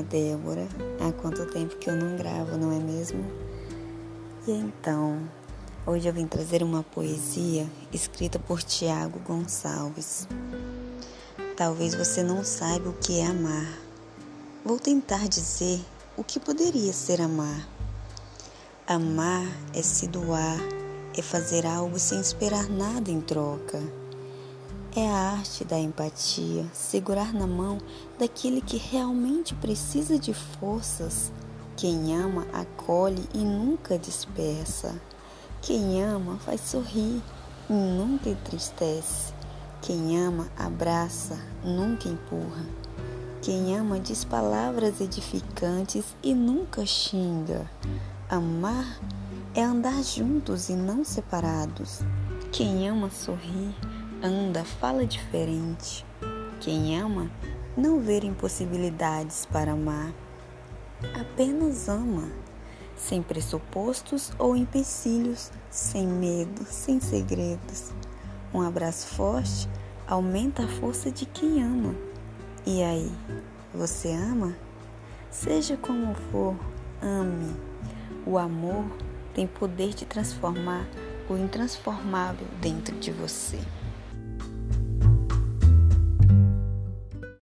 Débora. Há quanto tempo que eu não gravo, não é mesmo? E então, hoje eu vim trazer uma poesia escrita por Tiago Gonçalves. Talvez você não saiba o que é amar. Vou tentar dizer o que poderia ser amar. Amar é se doar, é fazer algo sem esperar nada em troca é a arte da empatia, segurar na mão daquele que realmente precisa de forças. Quem ama acolhe e nunca dispersa. Quem ama faz sorrir e nunca entristece. Quem ama abraça, nunca empurra. Quem ama diz palavras edificantes e nunca xinga. Amar é andar juntos e não separados. Quem ama sorrir anda, fala diferente. Quem ama não vê impossibilidades para amar, apenas ama, sem pressupostos ou empecilhos, sem medo, sem segredos. Um abraço forte aumenta a força de quem ama. E aí, você ama? Seja como for, ame. O amor tem poder de transformar o intransformável dentro de você.